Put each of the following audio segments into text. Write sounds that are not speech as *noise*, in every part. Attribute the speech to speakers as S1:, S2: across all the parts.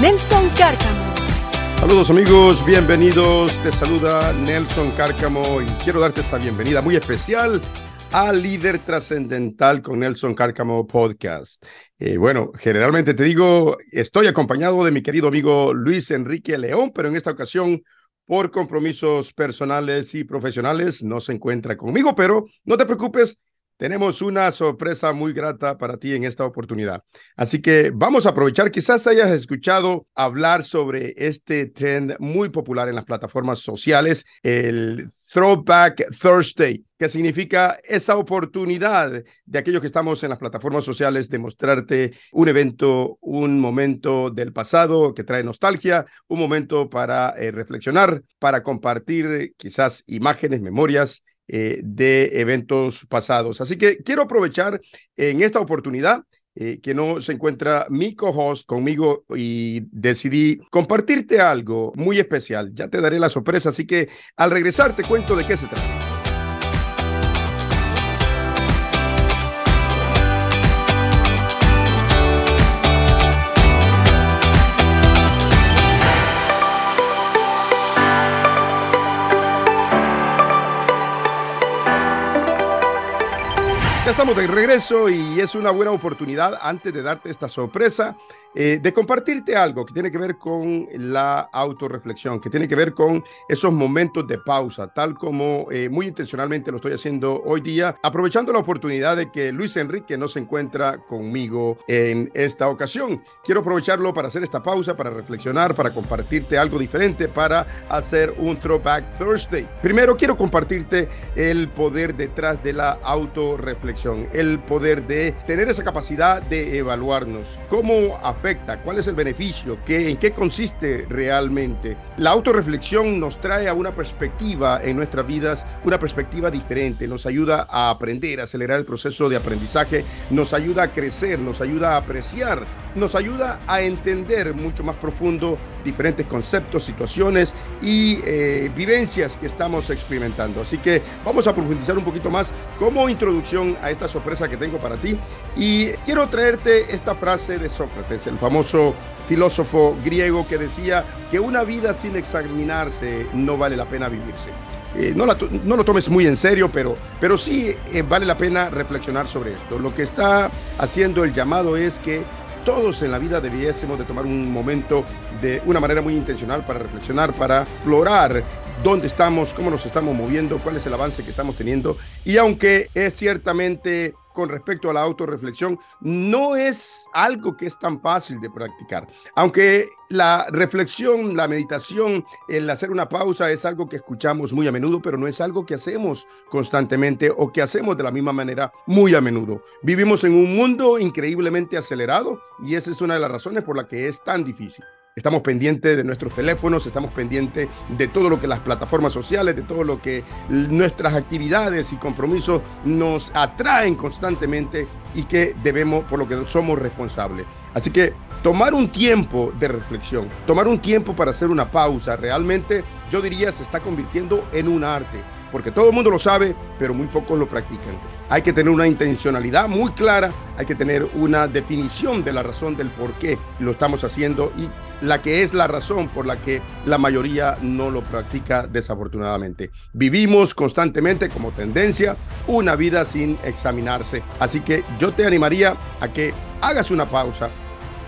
S1: Nelson Cárcamo.
S2: Saludos amigos, bienvenidos. Te saluda Nelson Cárcamo y quiero darte esta bienvenida muy especial a Líder Trascendental con Nelson Cárcamo Podcast. Eh, bueno, generalmente te digo, estoy acompañado de mi querido amigo Luis Enrique León, pero en esta ocasión, por compromisos personales y profesionales, no se encuentra conmigo, pero no te preocupes, tenemos una sorpresa muy grata para ti en esta oportunidad. Así que vamos a aprovechar, quizás hayas escuchado hablar sobre este trend muy popular en las plataformas sociales, el Throwback Thursday, que significa esa oportunidad de aquellos que estamos en las plataformas sociales de mostrarte un evento, un momento del pasado que trae nostalgia, un momento para eh, reflexionar, para compartir quizás imágenes, memorias eh, de eventos pasados. Así que quiero aprovechar en esta oportunidad eh, que no se encuentra mi co-host conmigo y decidí compartirte algo muy especial. Ya te daré la sorpresa, así que al regresar te cuento de qué se trata. Estamos de regreso y es una buena oportunidad antes de darte esta sorpresa eh, de compartirte algo que tiene que ver con la autorreflexión, que tiene que ver con esos momentos de pausa, tal como eh, muy intencionalmente lo estoy haciendo hoy día, aprovechando la oportunidad de que Luis Enrique no se encuentra conmigo en esta ocasión. Quiero aprovecharlo para hacer esta pausa, para reflexionar, para compartirte algo diferente, para hacer un Throwback Thursday. Primero quiero compartirte el poder detrás de la autorreflexión el poder de tener esa capacidad de evaluarnos, cómo afecta, cuál es el beneficio, ¿Qué, en qué consiste realmente. La autorreflexión nos trae a una perspectiva en nuestras vidas, una perspectiva diferente, nos ayuda a aprender, a acelerar el proceso de aprendizaje, nos ayuda a crecer, nos ayuda a apreciar, nos ayuda a entender mucho más profundo diferentes conceptos, situaciones y eh, vivencias que estamos experimentando. Así que vamos a profundizar un poquito más como introducción a esta sorpresa que tengo para ti. Y quiero traerte esta frase de Sócrates, el famoso filósofo griego que decía que una vida sin examinarse no vale la pena vivirse. Eh, no, no, lo tomes muy en serio, pero, pero sí eh, vale la pena reflexionar sobre esto. Lo que está haciendo el llamado es que todos en la vida debiésemos de tomar un momento de una manera muy intencional para reflexionar, para explorar dónde estamos, cómo nos estamos moviendo, cuál es el avance que estamos teniendo. Y aunque es ciertamente con respecto a la autorreflexión no es algo que es tan fácil de practicar. Aunque la reflexión, la meditación, el hacer una pausa es algo que escuchamos muy a menudo, pero no es algo que hacemos constantemente o que hacemos de la misma manera muy a menudo. Vivimos en un mundo increíblemente acelerado y esa es una de las razones por la que es tan difícil. Estamos pendientes de nuestros teléfonos, estamos pendientes de todo lo que las plataformas sociales, de todo lo que nuestras actividades y compromisos nos atraen constantemente y que debemos, por lo que somos responsables. Así que tomar un tiempo de reflexión, tomar un tiempo para hacer una pausa, realmente yo diría se está convirtiendo en un arte porque todo el mundo lo sabe, pero muy pocos lo practican. Hay que tener una intencionalidad muy clara, hay que tener una definición de la razón del por qué lo estamos haciendo y la que es la razón por la que la mayoría no lo practica desafortunadamente. Vivimos constantemente como tendencia una vida sin examinarse. Así que yo te animaría a que hagas una pausa.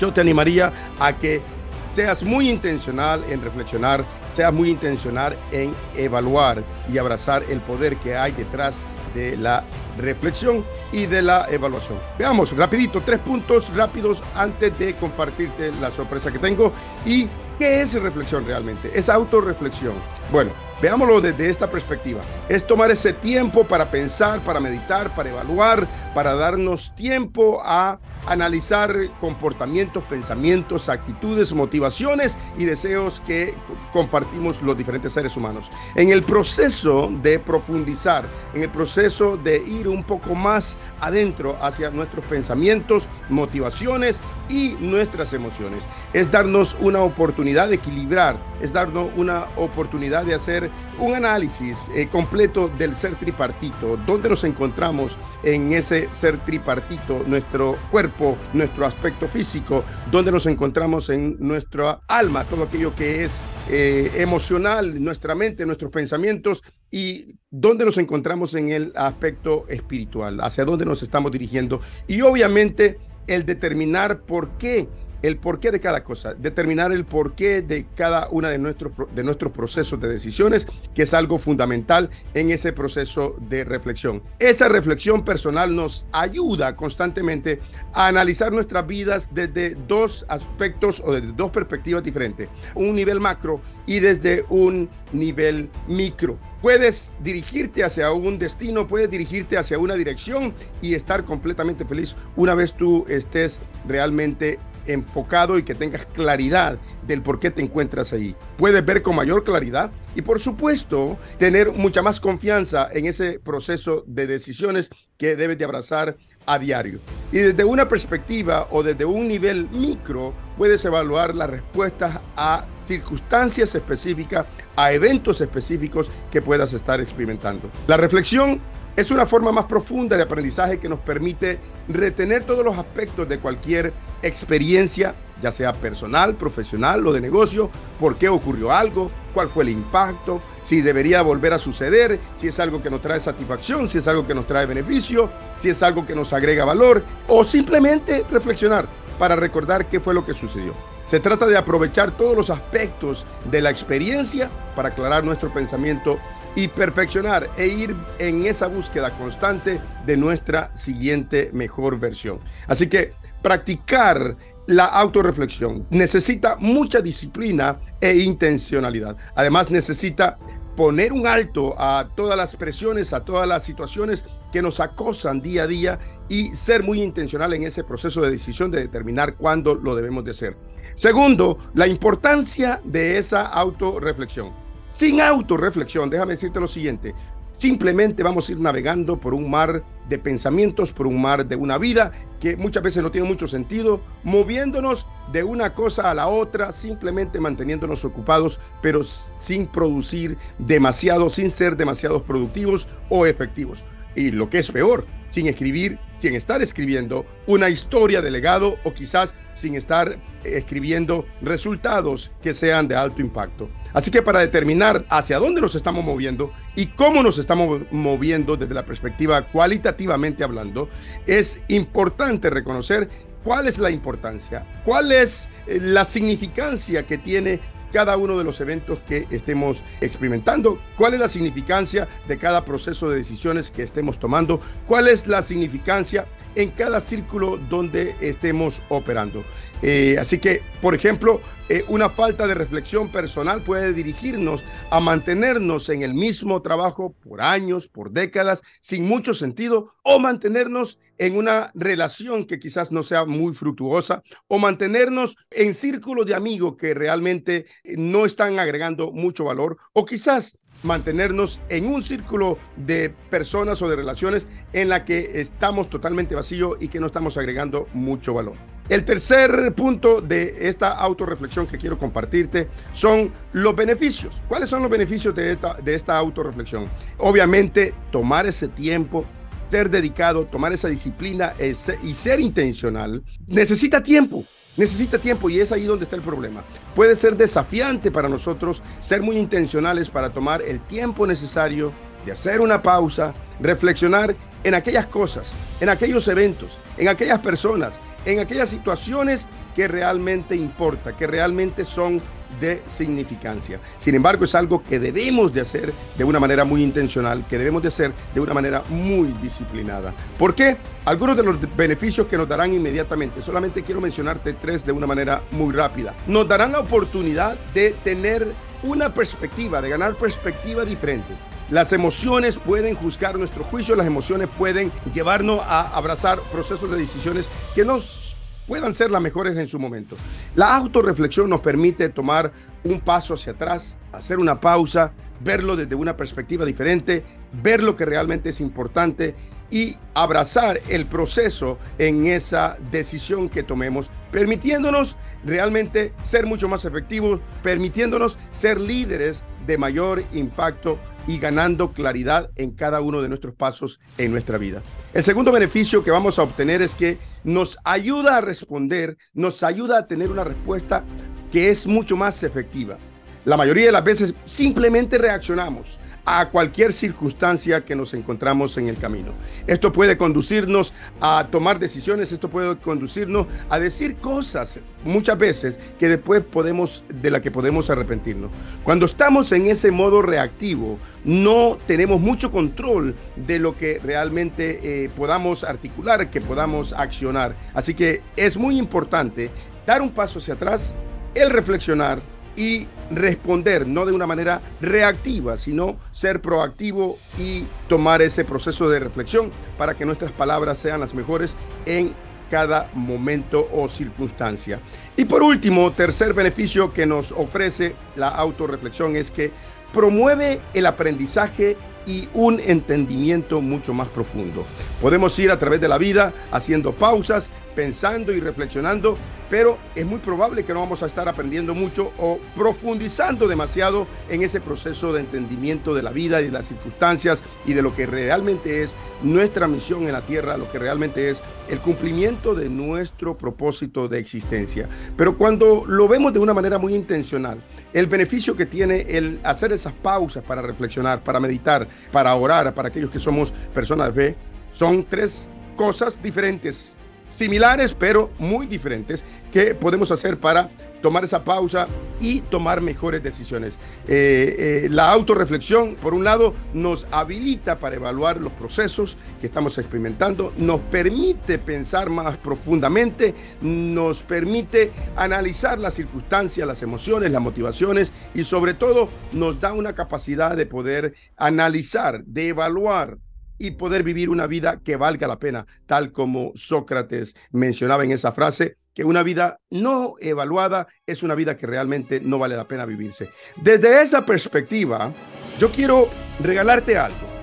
S2: Yo te animaría a que seas muy intencional en reflexionar, seas muy intencional en evaluar y abrazar el poder que hay detrás de la reflexión y de la evaluación. Veamos rapidito, tres puntos rápidos antes de compartirte la sorpresa que tengo y qué es reflexión realmente. Es autorreflexión. Bueno, veámoslo desde esta perspectiva. Es tomar ese tiempo para pensar, para meditar, para evaluar, para darnos tiempo a analizar comportamientos, pensamientos, actitudes, motivaciones y deseos que compartimos los diferentes seres humanos. En el proceso de profundizar, en el proceso de ir un poco más adentro hacia nuestros pensamientos, motivaciones y nuestras emociones, es darnos una oportunidad de equilibrar, es darnos una oportunidad de hacer un análisis eh, completo del ser tripartito, dónde nos encontramos en ese ser tripartito, nuestro cuerpo, nuestro aspecto físico, dónde nos encontramos en nuestra alma, todo aquello que es eh, emocional, nuestra mente, nuestros pensamientos. Y dónde nos encontramos en el aspecto espiritual, hacia dónde nos estamos dirigiendo y obviamente el determinar por qué el porqué de cada cosa, determinar el porqué de cada una de nuestros, de nuestros procesos de decisiones, que es algo fundamental en ese proceso de reflexión. Esa reflexión personal nos ayuda constantemente a analizar nuestras vidas desde dos aspectos o desde dos perspectivas diferentes, un nivel macro y desde un nivel micro. Puedes dirigirte hacia un destino, puedes dirigirte hacia una dirección y estar completamente feliz una vez tú estés realmente enfocado y que tengas claridad del por qué te encuentras ahí. Puedes ver con mayor claridad y por supuesto tener mucha más confianza en ese proceso de decisiones que debes de abrazar a diario. Y desde una perspectiva o desde un nivel micro puedes evaluar las respuestas a circunstancias específicas, a eventos específicos que puedas estar experimentando. La reflexión es una forma más profunda de aprendizaje que nos permite retener todos los aspectos de cualquier experiencia, ya sea personal, profesional o de negocio, por qué ocurrió algo, cuál fue el impacto, si debería volver a suceder, si es algo que nos trae satisfacción, si es algo que nos trae beneficio, si es algo que nos agrega valor o simplemente reflexionar para recordar qué fue lo que sucedió. Se trata de aprovechar todos los aspectos de la experiencia para aclarar nuestro pensamiento y perfeccionar e ir en esa búsqueda constante de nuestra siguiente mejor versión. Así que practicar la autorreflexión necesita mucha disciplina e intencionalidad. Además necesita poner un alto a todas las presiones, a todas las situaciones que nos acosan día a día y ser muy intencional en ese proceso de decisión de determinar cuándo lo debemos de hacer. Segundo, la importancia de esa autorreflexión. Sin autorreflexión, déjame decirte lo siguiente, simplemente vamos a ir navegando por un mar de pensamientos, por un mar de una vida que muchas veces no tiene mucho sentido, moviéndonos de una cosa a la otra, simplemente manteniéndonos ocupados, pero sin producir demasiado, sin ser demasiados productivos o efectivos. Y lo que es peor, sin escribir, sin estar escribiendo una historia de legado o quizás sin estar escribiendo resultados que sean de alto impacto. Así que para determinar hacia dónde nos estamos moviendo y cómo nos estamos moviendo desde la perspectiva cualitativamente hablando, es importante reconocer cuál es la importancia, cuál es eh, la significancia que tiene cada uno de los eventos que estemos experimentando, cuál es la significancia de cada proceso de decisiones que estemos tomando, cuál es la significancia en cada círculo donde estemos operando. Eh, así que, por ejemplo, eh, una falta de reflexión personal puede dirigirnos a mantenernos en el mismo trabajo por años, por décadas, sin mucho sentido, o mantenernos en una relación que quizás no sea muy fructuosa, o mantenernos en círculos de amigos que realmente eh, no están agregando mucho valor, o quizás mantenernos en un círculo de personas o de relaciones en la que estamos totalmente vacíos y que no estamos agregando mucho valor. El tercer punto de esta autorreflexión que quiero compartirte son los beneficios. ¿Cuáles son los beneficios de esta, de esta autorreflexión? Obviamente, tomar ese tiempo, ser dedicado, tomar esa disciplina y ser intencional, necesita tiempo necesita tiempo y es ahí donde está el problema. Puede ser desafiante para nosotros ser muy intencionales para tomar el tiempo necesario de hacer una pausa, reflexionar en aquellas cosas, en aquellos eventos, en aquellas personas, en aquellas situaciones que realmente importa, que realmente son de significancia. Sin embargo, es algo que debemos de hacer de una manera muy intencional, que debemos de hacer de una manera muy disciplinada. ¿Por qué? Algunos de los beneficios que nos darán inmediatamente, solamente quiero mencionarte tres de una manera muy rápida. Nos darán la oportunidad de tener una perspectiva, de ganar perspectiva diferente. Las emociones pueden juzgar nuestro juicio, las emociones pueden llevarnos a abrazar procesos de decisiones que nos puedan ser las mejores en su momento. La autorreflexión nos permite tomar un paso hacia atrás, hacer una pausa, verlo desde una perspectiva diferente, ver lo que realmente es importante y abrazar el proceso en esa decisión que tomemos, permitiéndonos realmente ser mucho más efectivos, permitiéndonos ser líderes de mayor impacto y ganando claridad en cada uno de nuestros pasos en nuestra vida. El segundo beneficio que vamos a obtener es que nos ayuda a responder, nos ayuda a tener una respuesta que es mucho más efectiva. La mayoría de las veces simplemente reaccionamos a cualquier circunstancia que nos encontramos en el camino. Esto puede conducirnos a tomar decisiones, esto puede conducirnos a decir cosas muchas veces que después podemos de la que podemos arrepentirnos. Cuando estamos en ese modo reactivo, no tenemos mucho control de lo que realmente eh, podamos articular, que podamos accionar. Así que es muy importante dar un paso hacia atrás, el reflexionar, y responder, no de una manera reactiva, sino ser proactivo y tomar ese proceso de reflexión para que nuestras palabras sean las mejores en cada momento o circunstancia. Y por último, tercer beneficio que nos ofrece la autorreflexión es que promueve el aprendizaje y un entendimiento mucho más profundo. Podemos ir a través de la vida haciendo pausas, pensando y reflexionando, pero es muy probable que no vamos a estar aprendiendo mucho o profundizando demasiado en ese proceso de entendimiento de la vida y de las circunstancias y de lo que realmente es nuestra misión en la tierra, lo que realmente es el cumplimiento de nuestro propósito de existencia. Pero cuando lo vemos de una manera muy intencional, el beneficio que tiene el hacer esas pausas para reflexionar, para meditar, para orar, para aquellos que somos personas de fe, son tres cosas diferentes similares, pero muy diferentes, que podemos hacer para tomar esa pausa y tomar mejores decisiones. Eh, eh, la autorreflexión, por un lado, nos habilita para evaluar los procesos que estamos experimentando, nos permite pensar más profundamente, nos permite analizar las circunstancias, las emociones, las motivaciones y sobre todo nos da una capacidad de poder analizar, de evaluar y poder vivir una vida que valga la pena, tal como Sócrates mencionaba en esa frase, que una vida no evaluada es una vida que realmente no vale la pena vivirse. Desde esa perspectiva, yo quiero regalarte algo.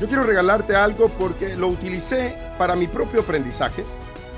S2: Yo quiero regalarte algo porque lo utilicé para mi propio aprendizaje,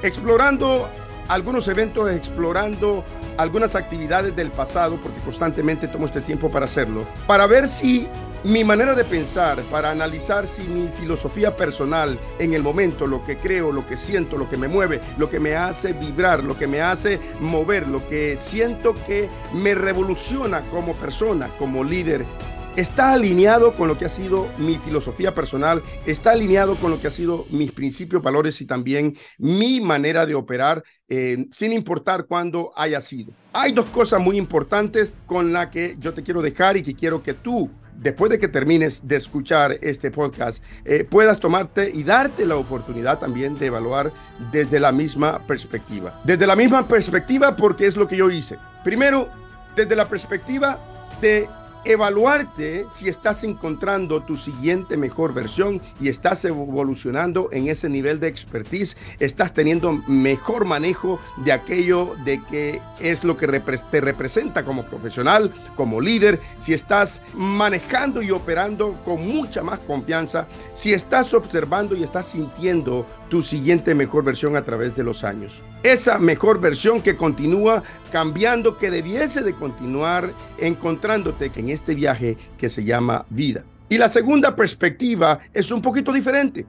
S2: explorando algunos eventos, explorando algunas actividades del pasado, porque constantemente tomo este tiempo para hacerlo, para ver si mi manera de pensar, para analizar si mi filosofía personal en el momento, lo que creo, lo que siento, lo que me mueve, lo que me hace vibrar, lo que me hace mover, lo que siento que me revoluciona como persona, como líder, está alineado con lo que ha sido mi filosofía personal, está alineado con lo que ha sido mis principios, valores y también mi manera de operar, eh, sin importar cuándo haya sido. Hay dos cosas muy importantes con las que yo te quiero dejar y que quiero que tú después de que termines de escuchar este podcast, eh, puedas tomarte y darte la oportunidad también de evaluar desde la misma perspectiva. Desde la misma perspectiva porque es lo que yo hice. Primero, desde la perspectiva de evaluarte si estás encontrando tu siguiente mejor versión y estás evolucionando en ese nivel de expertise, estás teniendo mejor manejo de aquello de que es lo que te representa como profesional, como líder, si estás manejando y operando con mucha más confianza, si estás observando y estás sintiendo tu siguiente mejor versión a través de los años. Esa mejor versión que continúa cambiando, que debiese de continuar encontrándote en este viaje que se llama vida. Y la segunda perspectiva es un poquito diferente.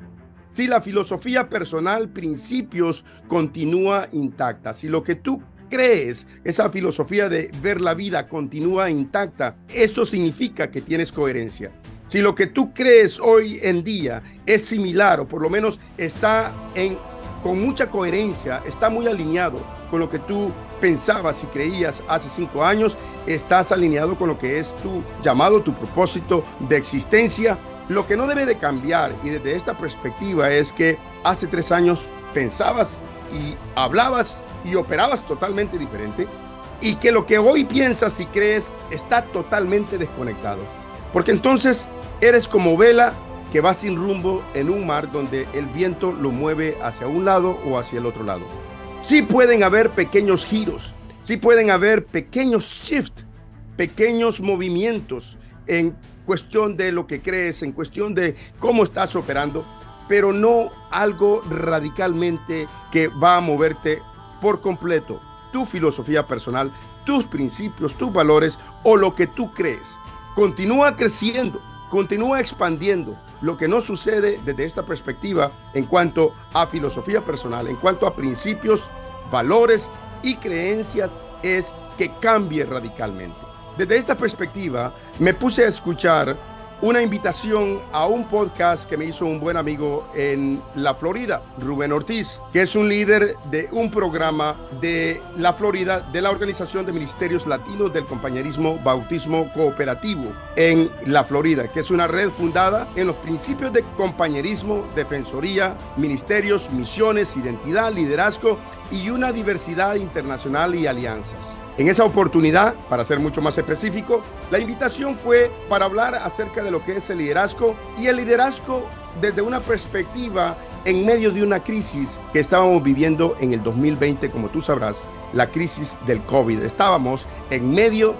S2: Si la filosofía personal, principios, continúa intacta, si lo que tú crees, esa filosofía de ver la vida continúa intacta, eso significa que tienes coherencia. Si lo que tú crees hoy en día es similar o por lo menos está en, con mucha coherencia, está muy alineado con lo que tú pensabas y creías hace cinco años, estás alineado con lo que es tu llamado, tu propósito de existencia. Lo que no debe de cambiar y desde esta perspectiva es que hace tres años pensabas y hablabas y operabas totalmente diferente y que lo que hoy piensas y crees está totalmente desconectado. Porque entonces eres como vela que va sin rumbo en un mar donde el viento lo mueve hacia un lado o hacia el otro lado. Sí pueden haber pequeños giros, sí pueden haber pequeños shifts, pequeños movimientos en cuestión de lo que crees, en cuestión de cómo estás operando, pero no algo radicalmente que va a moverte por completo tu filosofía personal, tus principios, tus valores o lo que tú crees. Continúa creciendo, continúa expandiendo. Lo que no sucede desde esta perspectiva en cuanto a filosofía personal, en cuanto a principios, valores y creencias es que cambie radicalmente. Desde esta perspectiva me puse a escuchar una invitación a un podcast que me hizo un buen amigo en la Florida, Rubén Ortiz, que es un líder de un programa de la Florida de la Organización de Ministerios Latinos del Compañerismo Bautismo Cooperativo en la Florida, que es una red fundada en los principios de compañerismo, defensoría, ministerios, misiones, identidad, liderazgo y una diversidad internacional y alianzas. En esa oportunidad, para ser mucho más específico, la invitación fue para hablar acerca de lo que es el liderazgo y el liderazgo desde una perspectiva en medio de una crisis que estábamos viviendo en el 2020, como tú sabrás, la crisis del COVID. Estábamos en medio,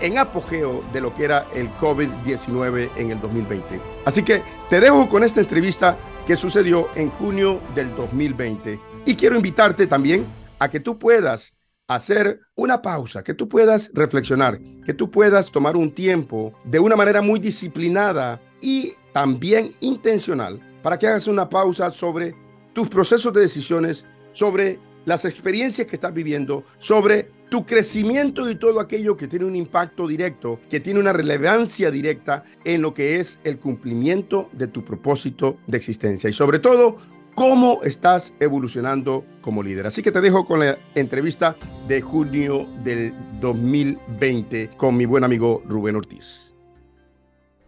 S2: en apogeo de lo que era el COVID-19 en el 2020. Así que te dejo con esta entrevista que sucedió en junio del 2020 y quiero invitarte también a que tú puedas hacer una pausa, que tú puedas reflexionar, que tú puedas tomar un tiempo de una manera muy disciplinada y también intencional para que hagas una pausa sobre tus procesos de decisiones, sobre las experiencias que estás viviendo, sobre tu crecimiento y todo aquello que tiene un impacto directo, que tiene una relevancia directa en lo que es el cumplimiento de tu propósito de existencia. Y sobre todo cómo estás evolucionando como líder. Así que te dejo con la entrevista de junio del 2020 con mi buen amigo Rubén Ortiz.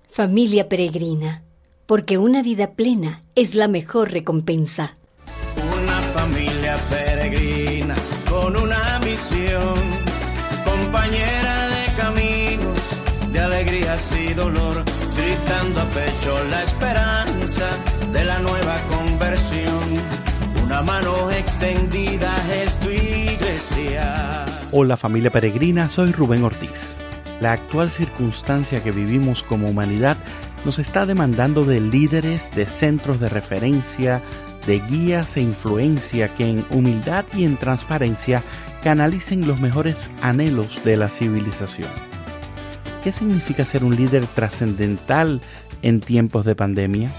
S3: Familia peregrina, porque una vida plena es la mejor recompensa.
S4: Una familia peregrina con una misión, compañera de caminos, de alegrías y dolor, gritando a pecho la esperanza de la nueva conversión. Una mano extendida es tu iglesia.
S5: Hola familia peregrina, soy Rubén Ortiz. La actual circunstancia que vivimos como humanidad nos está demandando de líderes, de centros de referencia, de guías e influencia que en humildad y en transparencia canalicen los mejores anhelos de la civilización. ¿Qué significa ser un líder trascendental en tiempos de pandemia?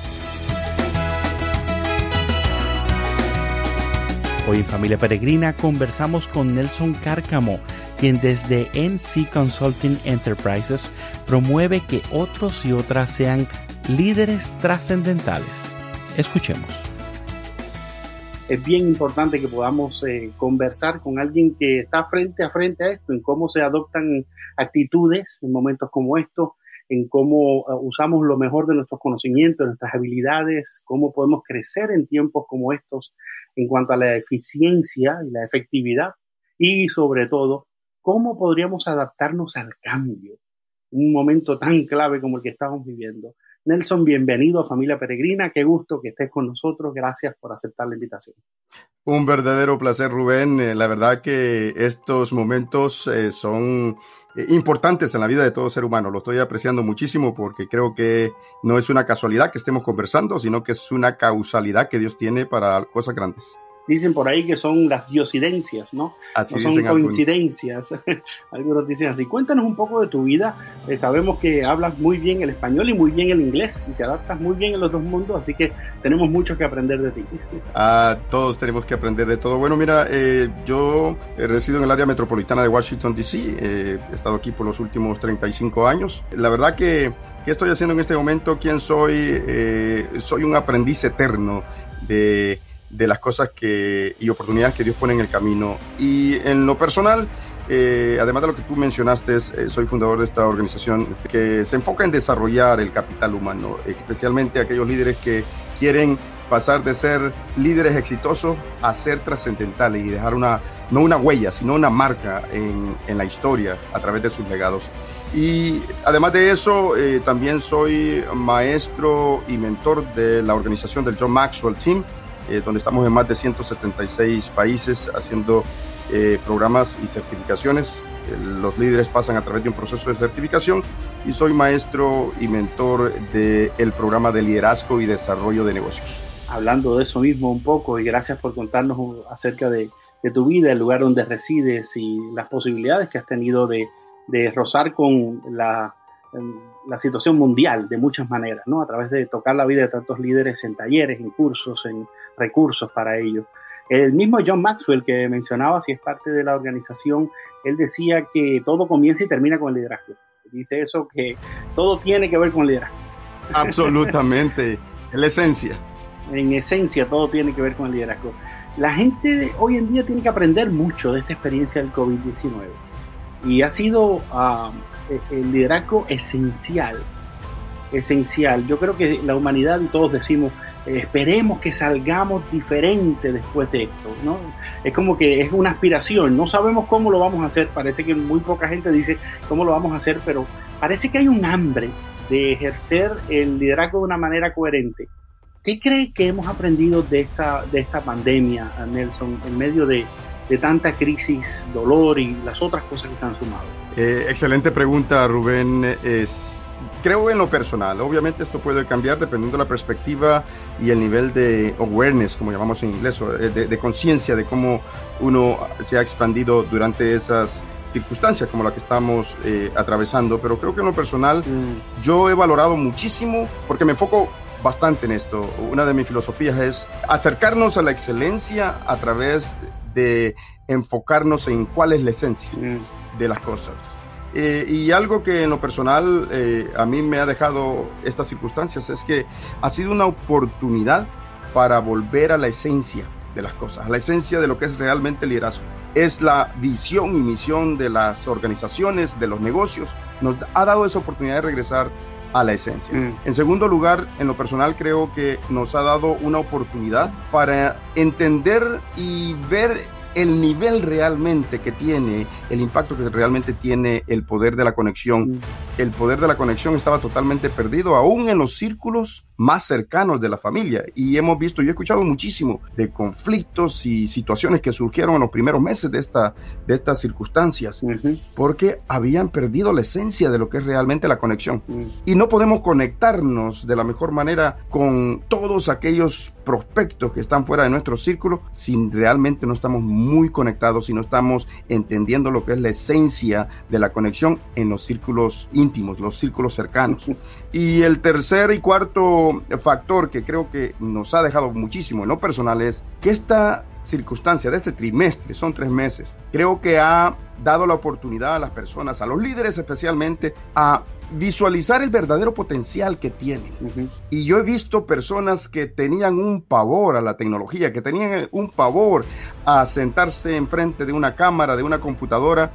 S5: Hoy en Familia Peregrina conversamos con Nelson Cárcamo, quien desde NC Consulting Enterprises promueve que otros y otras sean líderes trascendentales. Escuchemos.
S6: Es bien importante que podamos eh, conversar con alguien que está frente a frente a esto, en cómo se adoptan actitudes en momentos como estos, en cómo uh, usamos lo mejor de nuestros conocimientos, nuestras habilidades, cómo podemos crecer en tiempos como estos en cuanto a la eficiencia y la efectividad y sobre todo, cómo podríamos adaptarnos al cambio, un momento tan clave como el que estamos viviendo. Nelson, bienvenido a Familia Peregrina, qué gusto que estés con nosotros, gracias por aceptar la invitación.
S2: Un verdadero placer, Rubén. Eh, la verdad que estos momentos eh, son eh, importantes en la vida de todo ser humano. Lo estoy apreciando muchísimo porque creo que no es una casualidad que estemos conversando, sino que es una causalidad que Dios tiene para cosas grandes.
S6: Dicen por ahí que son las diosidencias, ¿no?
S2: Así
S6: no son coincidencias. *laughs* Algunos. dicen así. Cuéntanos un poco de tu vida. Eh, sabemos que hablas muy bien el español y muy bien el inglés y te adaptas muy bien en los dos mundos, así que tenemos mucho que aprender de ti. *laughs*
S2: Ah, todos tenemos que aprender de todo. Bueno, mira, eh, yo resido en el área metropolitana de Washington, D.C. he estado aquí por los últimos 35 años. La verdad que ¿Qué estoy haciendo en este momento? ¿Quién soy? Eh, soy un aprendiz eterno de de las cosas que, y oportunidades que Dios pone en el camino. Y en lo personal, eh, además de lo que tú mencionaste, eh, soy fundador de esta organización que se enfoca en desarrollar el capital humano, especialmente aquellos líderes que quieren pasar de ser líderes exitosos a ser trascendentales y dejar una, no una huella, sino una marca en, en la historia a través de sus legados. Y además de eso, eh, también soy maestro y mentor de la organización del John Maxwell Team, eh, donde estamos en más de 176 países haciendo eh, programas y certificaciones. los líderes pasan a través de un proceso de certificación y soy maestro y mentor del programa de liderazgo y desarrollo de negocios.
S6: Hablando de eso mismo un poco y gracias por contarnos acerca de, de tu vida, el lugar donde resides y las posibilidades que has tenido de, de rozar con la, la, situación mundial de muchas maneras, ¿no? A través de tocar la vida de tantos líderes en talleres, en cursos, en recursos para ello. El mismo John Maxwell que mencionaba, si es parte de la organización, él decía que todo comienza y termina con el liderazgo. Dice eso, que todo tiene que ver con el liderazgo.
S2: Absolutamente, en *laughs* la esencia.
S6: En esencia, todo tiene que ver con el liderazgo. La gente hoy en día tiene que aprender mucho de esta experiencia del COVID-19 y ha sido ah, el liderazgo esencial, esencial. Yo creo que la humanidad y todos decimos, esperemos que salgamos diferente después de esto, ¿no? Es como que es una aspiración, no sabemos cómo lo vamos a hacer, parece que muy poca gente dice cómo lo vamos a hacer, pero parece que hay un hambre de ejercer el liderazgo de una manera coherente. ¿Qué cree que hemos aprendido de esta, de esta pandemia, Nelson, en medio de, de tanta crisis, dolor y las otras cosas que se han sumado?
S2: Eh, excelente pregunta, Rubén. Es, creo en lo personal. Obviamente esto puede cambiar dependiendo de la perspectiva y el nivel de awareness, como llamamos en inglés, eh, de, conciencia de cómo uno se ha expandido durante esas circunstancias como la que estamos eh, atravesando. Pero creo que en lo personal mm. yo he valorado muchísimo porque me enfoco bastante en esto. Una de mis filosofías es acercarnos a la excelencia a través de enfocarnos en cuál es la esencia mm. de las cosas. Eh, y algo que en lo personal eh, a mí me ha dejado estas circunstancias es que ha sido una oportunidad para volver a la esencia de las cosas, a la esencia de lo que es realmente el liderazgo. Es la visión y misión de las organizaciones, de los negocios. Nos ha dado esa oportunidad de regresar a la esencia. Mm. En segundo lugar, en lo personal creo que nos ha dado una oportunidad para entender y ver el nivel realmente que tiene, el impacto que realmente tiene el poder de la conexión. El poder de la conexión estaba totalmente perdido, aún en los círculos más cercanos de la familia. Y hemos visto, yo he escuchado muchísimo de conflictos y situaciones que surgieron en los primeros meses de, esta, de estas circunstancias, porque habían perdido la esencia de lo que es realmente la conexión. Mm. Y no podemos conectarnos de la mejor manera con todos aquellos prospectos que están fuera de nuestro círculo si realmente no estamos muy conectados, si no estamos entendiendo lo que es la esencia de la conexión en los círculos íntimos, los círculos cercanos. Y el tercer y cuarto factor que creo que nos ha dejado muchísimo en lo personal es que esta circunstancia de este trimestre, son tres meses, creo que ha dado la oportunidad a las personas, a los líderes especialmente, a visualizar el verdadero potencial que tienen. Y yo he visto personas que tenían un pavor a la tecnología, que tenían un pavor a sentarse enfrente de una cámara, de una computadora,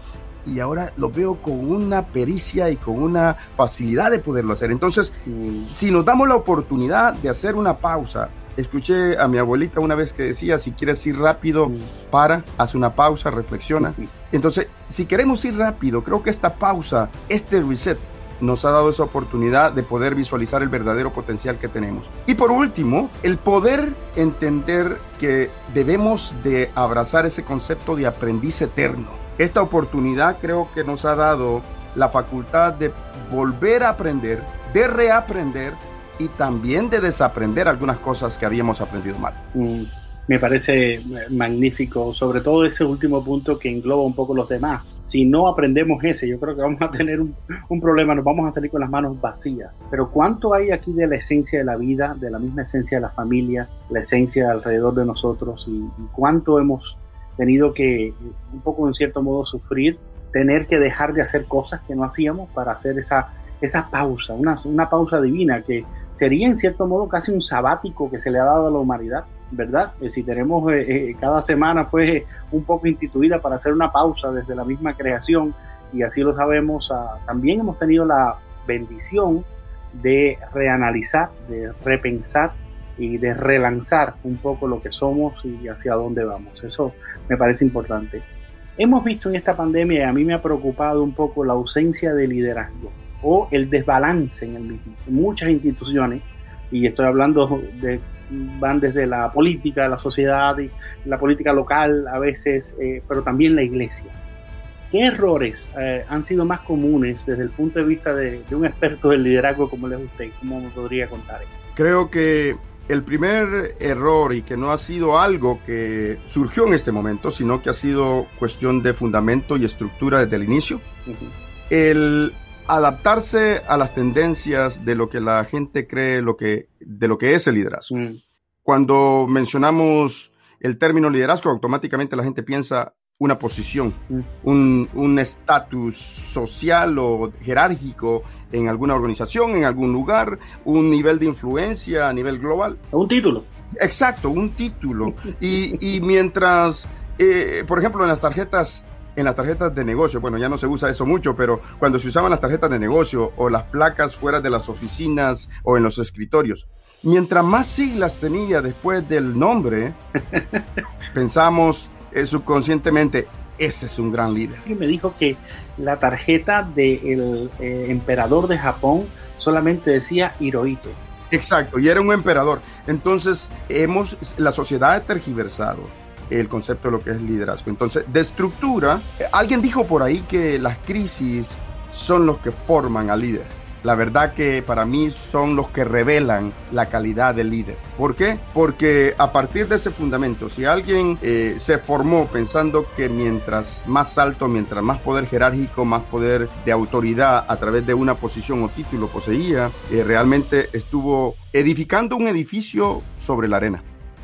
S2: y ahora lo veo con una pericia y con una facilidad de poderlo hacer. Entonces, mm. si nos damos la oportunidad de hacer una pausa, escuché a mi abuelita una vez que decía, si quieres ir rápido, mm. para, haz una pausa, reflexiona. Entonces, si queremos ir rápido, creo que esta pausa, este reset, nos ha dado esa oportunidad de poder visualizar el verdadero potencial que tenemos. Y por último, el poder entender que debemos de abrazar ese concepto de aprendiz eterno. Esta oportunidad creo que nos ha dado la facultad de volver a aprender, de reaprender y también de desaprender algunas cosas que habíamos aprendido mal.
S6: Mm me parece magnífico, sobre todo ese último punto que engloba un poco los demás. Si no aprendemos ese, yo creo que vamos a tener un, problema, nos vamos a salir con las manos vacías. Pero ¿cuánto hay aquí de la esencia de la vida, de la misma esencia de la familia, la esencia alrededor de nosotros y, cuánto hemos tenido que, un poco en cierto modo, sufrir, tener que dejar de hacer cosas que no hacíamos para hacer esa, esa pausa, una, una pausa divina que sería en cierto modo casi un sabático que se le ha dado a la humanidad ¿verdad? Eh, si tenemos eh, eh, cada semana fue un poco instituida para hacer una pausa desde la misma creación y así lo sabemos, ah, también hemos tenido la bendición de reanalizar, de repensar y de relanzar un poco lo que somos y hacia dónde vamos. Eso me parece importante. Hemos visto en esta pandemia, y a mí me ha preocupado un poco la ausencia de liderazgo o el desbalance en el mismo. muchas instituciones, y estoy hablando de, van desde la política, la sociedad, y la política local a veces, eh, pero también la iglesia. ¿Qué errores eh, han sido más comunes desde el punto de vista de, un experto del liderazgo como es usted? ¿Cómo me podría contar?
S2: Creo que el primer error y que no ha sido algo que surgió en este momento, sino que ha sido cuestión de fundamento y estructura desde el inicio, el adaptarse a las tendencias de lo que la gente cree lo que, de lo que es el liderazgo. Mm. Cuando mencionamos el término liderazgo, automáticamente la gente piensa una posición, mm. un estatus social o jerárquico en alguna organización, en algún lugar, un nivel de influencia a nivel global.
S6: Un título.
S2: Exacto, un título. *laughs* y, mientras, eh, por ejemplo, en las tarjetas en las tarjetas de negocio, bueno, ya no se usa eso mucho, pero cuando se usaban las tarjetas de negocio o las placas fuera de las oficinas o en los escritorios, mientras más siglas tenía después del nombre, *laughs* pensamos eh, subconscientemente, ese es un gran líder.
S6: Y me dijo que la tarjeta del eh, emperador de Japón solamente decía Hirohito.
S2: Exacto, y era un emperador. Entonces, hemos, la sociedad ha tergiversado el concepto de lo que es liderazgo. Entonces, de estructura, eh, alguien dijo por ahí que las crisis son los que forman al líder la verdad que para mí son los que revelan la calidad del líder. ¿Por qué? Porque a partir de ese fundamento, si alguien eh, se formó pensando que mientras más alto, mientras más poder jerárquico, más poder de autoridad a través de una posición o título poseía, eh, realmente estuvo edificando un edificio sobre la arena.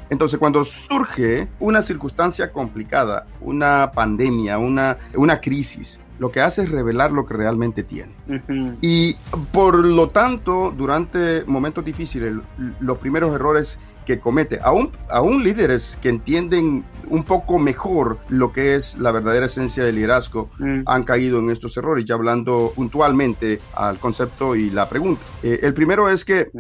S2: Entonces, cuando surge una circunstancia complicada, una pandemia, una, una crisis, lo que hace es revelar lo que realmente tiene. Y por lo tanto, durante momentos difíciles, los primeros errores que comete, aún, aún líderes que entienden un poco mejor lo que es la verdadera esencia del liderazgo, mm. han caído en estos errores, ya hablando puntualmente al concepto y la pregunta. Eh, el primero es que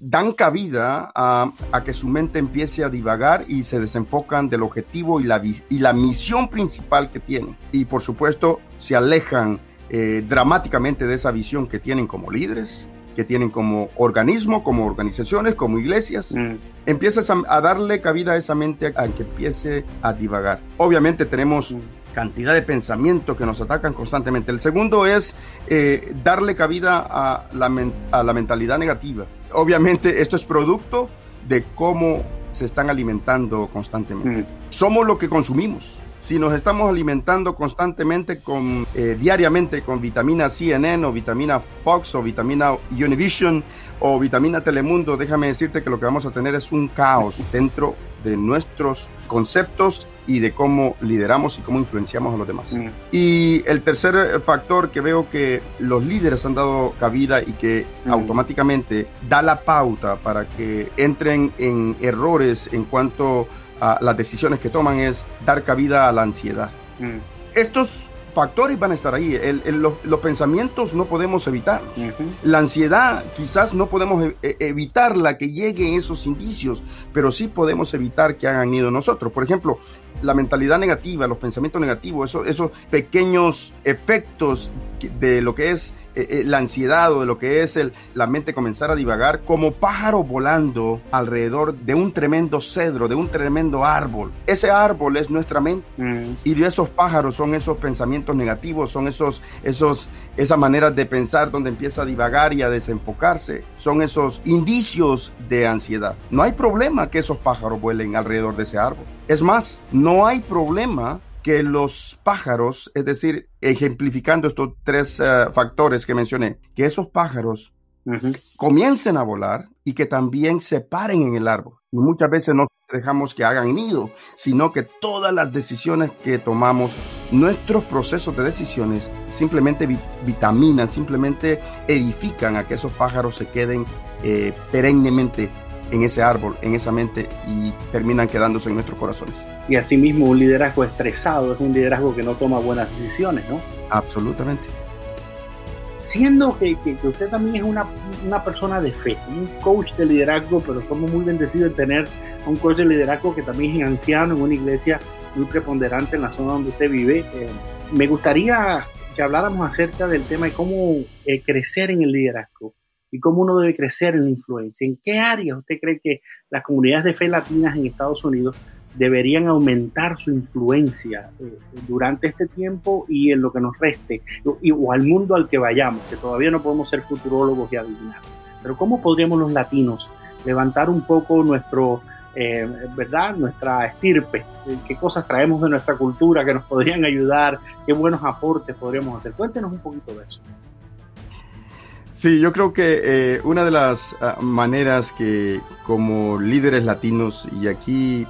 S2: dan cabida a, a, que su mente empiece a divagar y se desenfocan del objetivo y la, y la misión principal que tienen. Y por supuesto, se alejan eh, dramáticamente de esa visión que tienen como líderes que tienen como organismo, como organizaciones, como iglesias, mm. empiezas a, darle cabida a esa mente a, que empiece a divagar. Obviamente tenemos mm. cantidad de pensamientos que nos atacan constantemente. El segundo es eh, darle cabida a la, a la mentalidad negativa. Obviamente esto es producto de cómo se están alimentando constantemente. Mm. Somos lo que consumimos si nos estamos alimentando constantemente con eh, diariamente con vitamina CNN o vitamina Fox o vitamina Univision o vitamina Telemundo, déjame decirte que lo que vamos a tener es un caos dentro de nuestros conceptos y de cómo lideramos y cómo influenciamos a los demás. Mm. Y el tercer factor que veo que los líderes han dado cabida y que mm. automáticamente da la pauta para que entren en errores en cuanto las decisiones que toman es dar cabida a la ansiedad. Mm. Estos factores van a estar ahí. los, pensamientos no podemos evitarlos. La ansiedad quizás no podemos e, e, evitarla que lleguen esos indicios, pero sí podemos evitar que hagan ido nosotros. Por ejemplo, la mentalidad negativa, los pensamientos negativos, esos, esos pequeños efectos de lo que es eh, eh, la ansiedad o de lo que es el, la mente comenzar a divagar como pájaro volando alrededor de un tremendo cedro, de un tremendo árbol. Ese árbol es nuestra mente mm. y de esos pájaros son esos pensamientos negativos, son esos, esos, esas maneras de pensar donde empieza a divagar y a desenfocarse, son esos indicios de ansiedad. No hay problema que esos pájaros vuelen alrededor de ese árbol. Es más, no hay problema que los pájaros, es decir, ejemplificando estos tres eh, factores que mencioné, que esos pájaros comiencen a volar y que también se paren en el árbol. Y muchas veces no dejamos que hagan nido, sino que todas las decisiones que tomamos, nuestros procesos de decisiones, simplemente vitaminan, simplemente edifican a que esos pájaros se queden eh, perennemente en ese árbol, en esa mente y terminan quedándose en nuestros corazones.
S6: Y asimismo un liderazgo estresado es un liderazgo que no toma buenas decisiones, ¿no?
S2: Absolutamente.
S6: siendo que, usted también es una, una, persona de fe, un coach de liderazgo, pero somos muy bendecidos de tener a un coach de liderazgo que también es anciano en una iglesia muy preponderante en la zona donde usted vive. Eh, me gustaría que habláramos acerca del tema de cómo eh, crecer en el liderazgo y cómo uno debe crecer en la influencia. ¿En qué áreas usted cree que las comunidades de fe latinas en Estados Unidos deberían aumentar su influencia eh, durante este tiempo y en lo que nos reste, o, al mundo al que vayamos, que todavía no podemos ser futurólogos y adivinar. Pero ¿cómo podríamos los latinos levantar un poco nuestro, eh, ¿verdad? Nuestra estirpe, qué cosas traemos de nuestra cultura que nos podrían ayudar, qué buenos aportes podríamos hacer. Cuéntenos un poquito de eso.
S2: Sí, yo creo que una de las ah, maneras que como líderes latinos, y aquí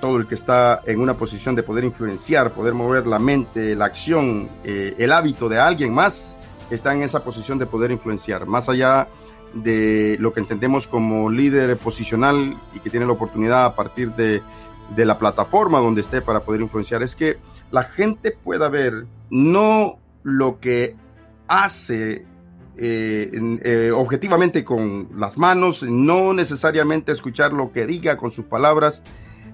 S2: todo el que está en una posición de poder influenciar, poder mover la mente, la acción, eh, el hábito de alguien más, está en esa posición de poder influenciar, más allá de lo que entendemos como líder posicional y que tiene la oportunidad a partir de, de la plataforma donde esté para poder influenciar, es que la gente pueda ver no lo que hace eh, eh, objetivamente con las manos, no necesariamente escuchar lo que diga con sus palabras,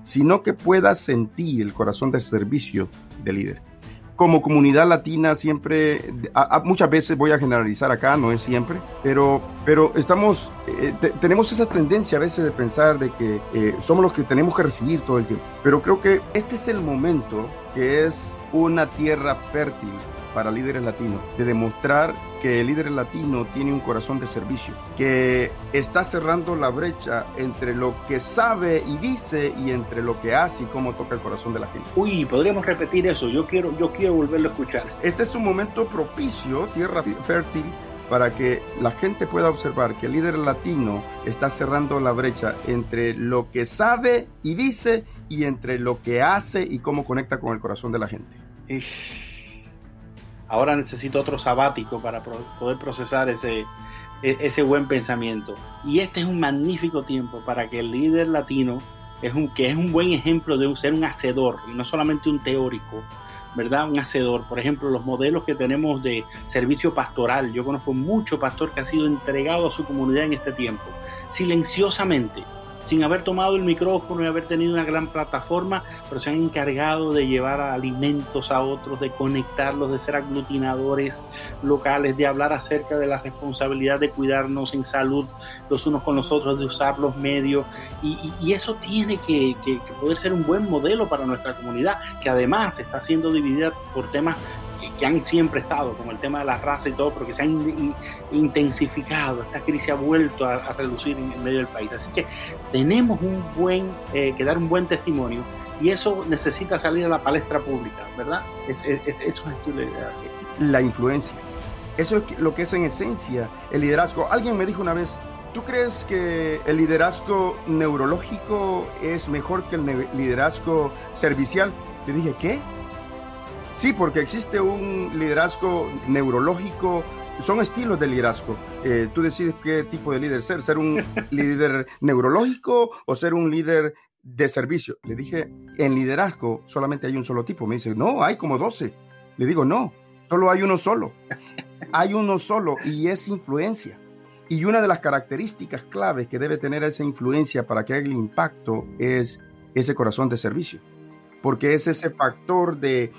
S2: sino que pueda sentir el corazón de servicio del líder. Como comunidad latina siempre, muchas veces voy a generalizar acá, no es siempre, pero, pero estamos, eh, tenemos esa tendencia a veces de pensar de que eh, somos los que tenemos que recibir todo el tiempo. Pero creo que este es el momento que es una tierra fértil para líderes latinos, de demostrar que el líder latino tiene un corazón de servicio, que está cerrando la brecha entre lo que sabe y dice y entre lo que hace y cómo toca el corazón de la gente.
S6: Uy, podríamos repetir eso, yo quiero, yo quiero volverlo a escuchar.
S2: Este es un momento propicio, tierra fértil, para que la gente pueda observar que el líder latino está cerrando la brecha entre lo que sabe y dice y entre lo que hace y cómo conecta con el corazón de la gente
S6: ahora necesito otro sabático para poder procesar ese, e, ese buen pensamiento. Y este es un magnífico tiempo para que el líder latino, es un, que es un buen ejemplo de ser un hacedor, y no solamente un teórico, ¿verdad? Un hacedor. Por ejemplo, los modelos que tenemos de servicio pastoral. Yo conozco mucho pastor que ha sido entregado a su comunidad en este tiempo, silenciosamente sin haber tomado el micrófono y haber tenido una gran plataforma, pero se han encargado de llevar alimentos a otros, de conectarlos, de ser aglutinadores locales, de hablar acerca de la responsabilidad de cuidarnos en salud los unos con los otros, de usar los medios. Y, eso tiene que, que poder ser un buen modelo para nuestra comunidad, que además está siendo dividida por temas que, han siempre estado, como el tema de la raza y todo, pero que se han intensificado. Esta crisis ha vuelto a, reducir en, medio del país. Así que tenemos un buen, eh, que dar un buen testimonio y eso necesita salir a la palestra pública, ¿verdad? Es, eso es
S2: La influencia. Eso es lo que es en esencia el liderazgo. Alguien me dijo una vez, ¿tú crees que el liderazgo neurológico es mejor que el liderazgo servicial? Le dije, ¿qué? Sí, porque existe un liderazgo neurológico, son estilos de liderazgo. Eh, tú decides qué tipo de líder ser, ser un *laughs* líder neurológico o ser un líder de servicio. Le dije, en liderazgo solamente hay un solo tipo. Me dice, no, hay como 12. Le digo, no, solo hay uno solo. Hay uno solo y es influencia. Y una de las características claves que debe tener esa influencia para que haga el impacto es ese corazón de servicio porque es ese factor de,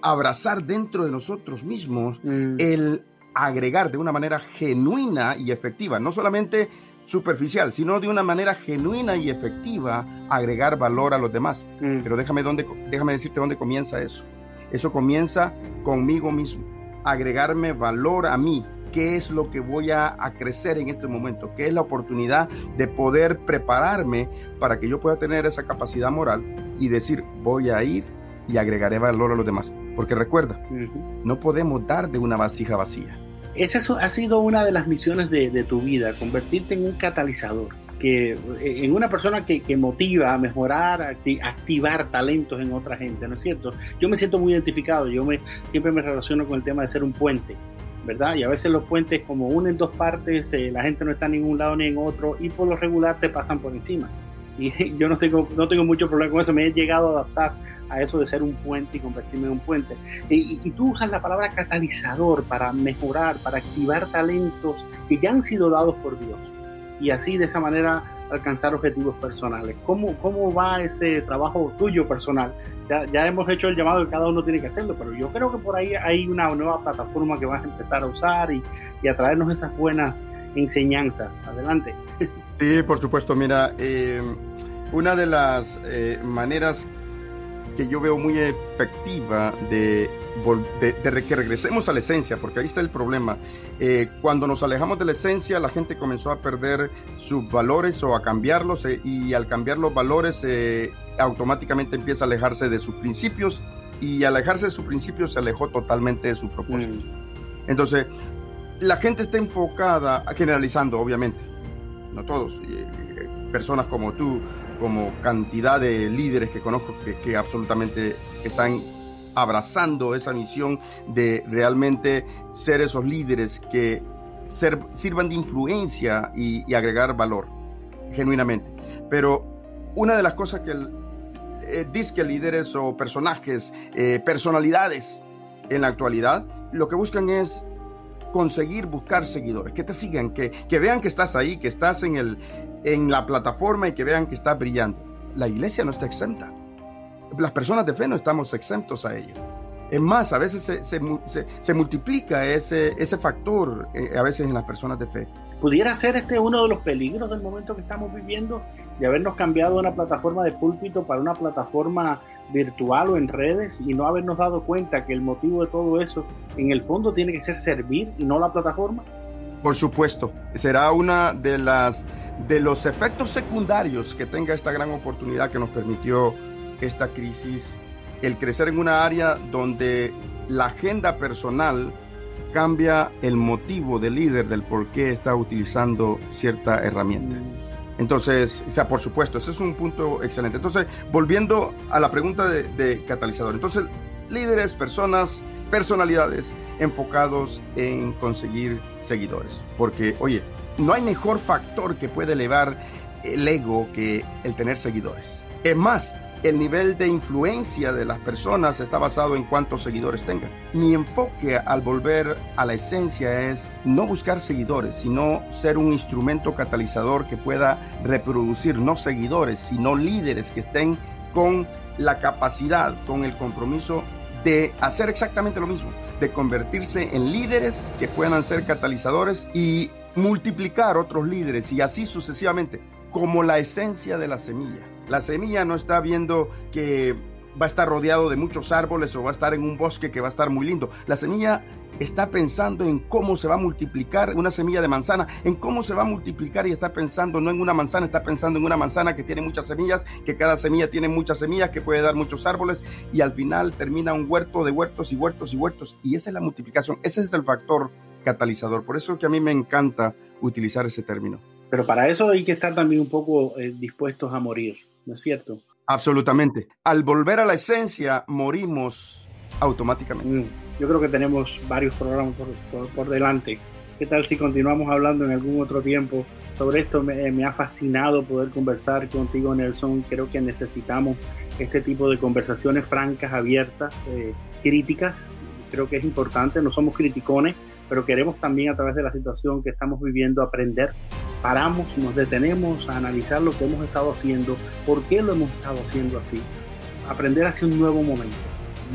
S2: abrazar dentro de nosotros mismos mm. el agregar de una manera genuina y efectiva, no solamente superficial, sino de una manera genuina y efectiva, agregar valor a los demás. Mm. Pero déjame, dónde, déjame decirte dónde comienza eso. Eso comienza conmigo mismo, agregarme valor a mí, qué es lo que voy a, a, crecer en este momento, qué es la oportunidad de poder prepararme para que yo pueda tener esa capacidad moral y decir, voy a ir y agregaré valor a los demás. Porque recuerda, no podemos dar de una vasija vacía.
S6: Esa ha sido una de las misiones de, tu vida, convertirte en un catalizador, que, eh, en una persona que, motiva a mejorar, a activar talentos en otra gente, ¿no es cierto? Yo me siento muy identificado, yo me, siempre me relaciono con el tema de ser un puente. ¿verdad? Y a veces los puentes como unen dos partes, eh, la gente no está en ningún lado ni en otro y por lo regular te pasan por encima *laughs* y yo no tengo, no tengo mucho problema con eso, me he llegado a adaptar a eso de ser un puente y convertirme en un puente. Y, y, tú usas la palabra catalizador para mejorar, para activar talentos que ya han sido dados por Dios. Y así de esa manera alcanzar objetivos personales. ¿Cómo, cómo va ese trabajo tuyo personal? Ya, ya hemos hecho el llamado que cada uno tiene que hacerlo, pero yo creo que por ahí hay una nueva plataforma que vas a empezar a usar y, y a traernos esas buenas enseñanzas. Adelante.
S2: Sí, por supuesto. Mira, eh, una de las eh, maneras que yo veo muy efectiva de, de, que regresemos a la esencia, porque ahí está el problema. Eh, cuando nos alejamos de la esencia, la gente comenzó a perder sus valores o a cambiarlos eh, y al cambiar los valores eh, automáticamente empieza a alejarse de sus principios y al alejarse de sus principios se alejó totalmente de su propósito. Mm. Entonces, la gente está enfocada, generalizando obviamente, no todos, personas como tú, como cantidad de líderes que conozco que, absolutamente están abrazando esa misión de realmente ser esos líderes que sirvan de influencia y, agregar valor, genuinamente. Pero una de las cosas que eh, que líderes o personajes, eh, personalidades en la actualidad, lo que buscan es conseguir buscar seguidores, que te sigan, que, que vean que estás ahí, que estás en, el, en la plataforma y que vean que estás brillando. La iglesia no está exenta. Las personas de fe no estamos exentos a ello. Es más, a veces se, se, se, multiplica ese, ese factor eh, a veces en las personas de fe.
S6: ¿Pudiera ser este uno de los peligros del momento que estamos viviendo de habernos cambiado de una plataforma de púlpito para una plataforma virtual o en redes y no habernos dado cuenta que el motivo de todo eso en el fondo tiene que ser servir y no la plataforma?
S2: Por supuesto, será una de las de los efectos secundarios que tenga esta gran oportunidad que nos permitió esta crisis, el crecer en una área donde la agenda personal cambia el motivo del líder del por qué está utilizando cierta herramienta. Mm. Entonces, o sea, por supuesto, ese es un punto excelente. Entonces, volviendo a la pregunta de, catalizador. Entonces, líderes, personas, personalidades enfocados en conseguir seguidores. Porque, oye, no hay mejor factor que puede elevar el ego que el tener seguidores. Es más, el nivel de influencia de las personas está basado en cuántos seguidores tengan. Mi enfoque al volver a la esencia es no buscar seguidores, sino ser un instrumento catalizador que pueda reproducir no seguidores, sino líderes que estén con la capacidad, con el compromiso de hacer exactamente lo mismo, de convertirse en líderes que puedan ser catalizadores y multiplicar otros líderes y así sucesivamente, como la esencia de la semilla. La semilla no está viendo que va a estar rodeado de muchos árboles o va a estar en un bosque que va a estar muy lindo. La semilla está pensando en cómo se va a multiplicar una semilla de manzana, en cómo se va a multiplicar y está pensando no en una manzana, está pensando en una manzana que tiene muchas semillas, que cada semilla tiene muchas semillas, que puede dar muchos árboles y al final termina un huerto de huertos y huertos y huertos. Y esa es la multiplicación, ese es el factor catalizador. Por eso que a mí me encanta utilizar ese término.
S6: Pero para eso hay que estar también un poco eh, dispuestos a morir, ¿no es cierto?
S2: Absolutamente. Al volver a la esencia, morimos automáticamente. Mm,
S6: yo creo que tenemos varios programas por, delante. ¿Qué tal si continuamos hablando en algún otro tiempo sobre esto? Me, ha fascinado poder conversar contigo, Nelson. Creo que necesitamos este tipo de conversaciones francas, abiertas, eh, críticas. Creo que es importante. No somos criticones, pero queremos también a través de la situación que estamos viviendo aprender. Paramos, nos detenemos a analizar lo que hemos estado haciendo, por qué lo hemos estado haciendo así, aprender hacia un nuevo momento,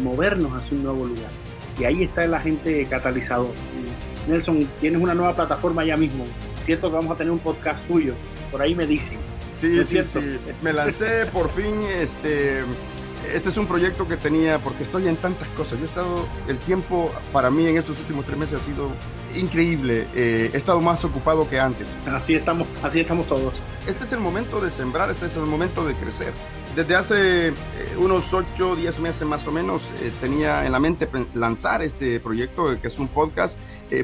S6: movernos hacia un nuevo lugar. Y ahí está el agente catalizador. Nelson, tienes una nueva plataforma ya mismo. Cierto que vamos a tener un podcast tuyo, por ahí me dicen.
S2: Sí, sí, sí. Me lancé por fin este este es un proyecto que tenía, porque estoy en tantas cosas. Yo he estado, el tiempo para mí en estos últimos tres meses ha sido increíble. Eh, he estado más ocupado que antes.
S6: Así estamos, así estamos todos.
S2: Este es el momento de sembrar, este es el momento de crecer. Desde hace eh, unos 8 o 10 meses más o menos eh, tenía en la mente lanzar este proyecto que es un podcast.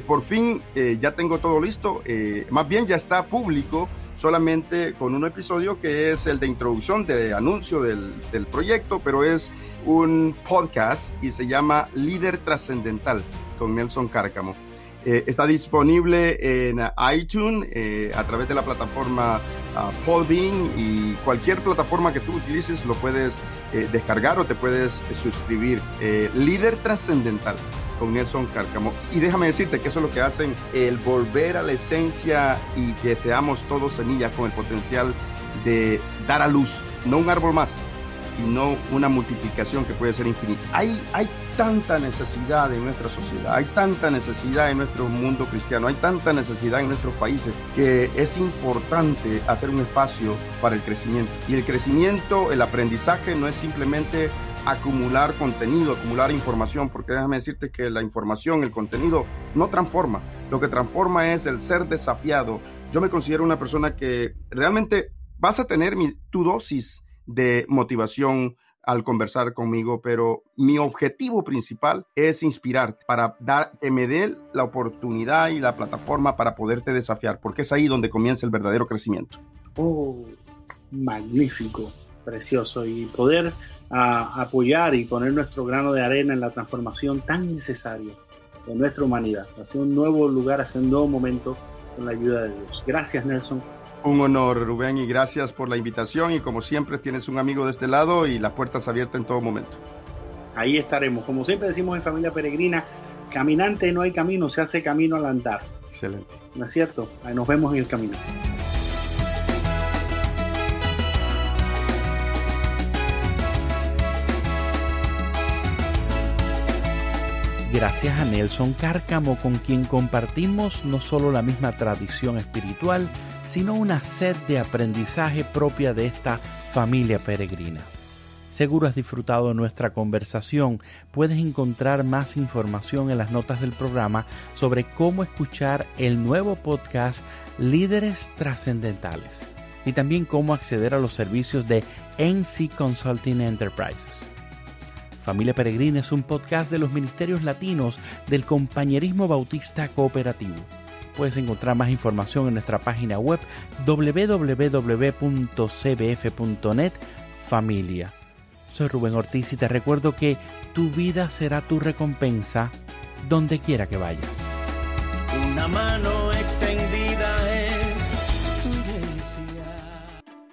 S2: por fin ya tengo todo listo, más bien ya está público solamente con un episodio que es el de introducción, de anuncio del, del proyecto, pero es un podcast y se llama Líder Trascendental con Nelson Cárcamo. Eh, está disponible en iTunes eh, a través de la plataforma uh, Podbean y cualquier plataforma que tú utilices lo puedes eh, descargar o te puedes suscribir. Líder trascendental con Nelson Cárcamo. Y déjame decirte que eso es lo que hacen el volver a la esencia y que seamos todos semillas con el potencial de dar a luz, no un árbol más, sino una multiplicación que puede ser infinita. Hay, hay tanta necesidad en nuestra sociedad, hay tanta necesidad en nuestro mundo cristiano, hay tanta necesidad en nuestros países que es importante hacer un espacio para el crecimiento. Y el crecimiento, el aprendizaje no es simplemente acumular contenido, acumular información, porque déjame decirte que la información, el contenido no transforma. Lo que transforma es el ser desafiado. Yo me considero una persona que realmente vas a tener mi, tu dosis de motivación al conversar conmigo, pero mi objetivo principal es inspirarte para dar que me dé la oportunidad y la plataforma para poderte desafiar, porque es ahí donde comienza el verdadero crecimiento.
S6: Oh, magnífico, precioso y poder uh, apoyar y poner nuestro grano de arena en la transformación tan necesaria de nuestra humanidad, hacia un nuevo lugar, hacia un nuevo momento con la ayuda de Dios. Gracias, Nelson
S2: un honor, Rubén, y gracias por la invitación. Y como siempre, tienes un amigo de este lado y las puertas abiertas en todo momento.
S6: Ahí estaremos. Como siempre decimos en Familia Peregrina, caminante no hay camino, se hace camino al andar.
S2: Excelente.
S6: ¿No es cierto? Ahí nos vemos en el camino.
S5: Gracias a Nelson Cárcamo, con quien compartimos no solo la misma tradición espiritual, sino una sed de aprendizaje propia de esta familia peregrina. Seguro has disfrutado de nuestra conversación. Puedes encontrar más información en las notas del programa sobre cómo escuchar el nuevo podcast Líderes Trascendentales y también cómo acceder a los servicios de NC Consulting Enterprises. Familia Peregrina es un podcast de los ministerios latinos del Compañerismo Bautista Cooperativo. Puedes encontrar más información en nuestra página web www.cbf.net familia. Soy Rubén Ortiz y te recuerdo que tu vida será tu recompensa donde quiera que vayas.
S4: Una mano extendida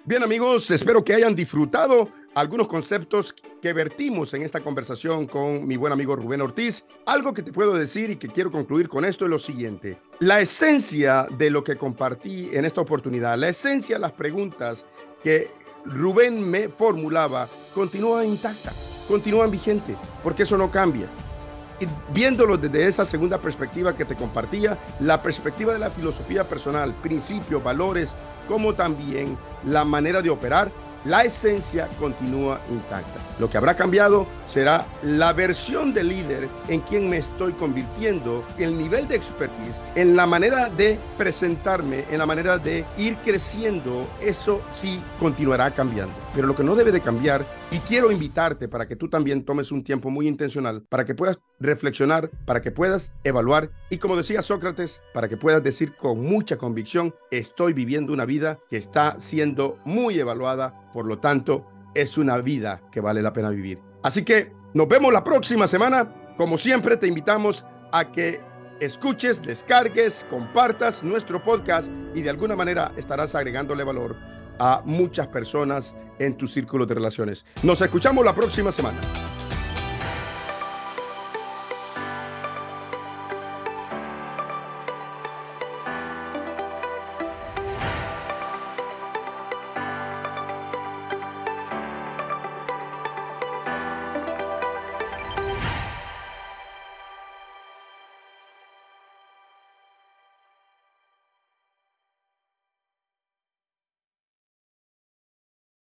S2: Bien amigos, espero que hayan disfrutado algunos conceptos que vertimos en esta conversación con mi buen amigo Rubén Ortiz. Algo que te puedo decir y que quiero concluir con esto es lo siguiente. La esencia de lo que compartí en esta oportunidad, la esencia de las preguntas que Rubén me formulaba, continúa intacta, continúan vigente, porque eso no cambia. Y viéndolo desde esa segunda perspectiva que te compartía, la perspectiva de la filosofía personal, principios, valores, como también la manera de operar, la esencia continúa intacta. Lo que habrá cambiado será la versión de líder en quien me estoy convirtiendo, el nivel de expertise, en la manera de presentarme, en la manera de ir creciendo, eso sí continuará cambiando. Pero lo que no debe de cambiar, y quiero invitarte para que tú también tomes un tiempo muy intencional, para que puedas reflexionar, para que puedas evaluar y como decía Sócrates, para que puedas decir con mucha convicción, estoy viviendo una vida que está siendo muy evaluada por lo tanto, es una vida que vale la pena vivir. Así que nos vemos la próxima semana. Como siempre, te invitamos a que escuches, descargues, compartas nuestro podcast y de alguna manera estarás agregándole valor a muchas personas en tu círculo de relaciones. Nos escuchamos la próxima semana.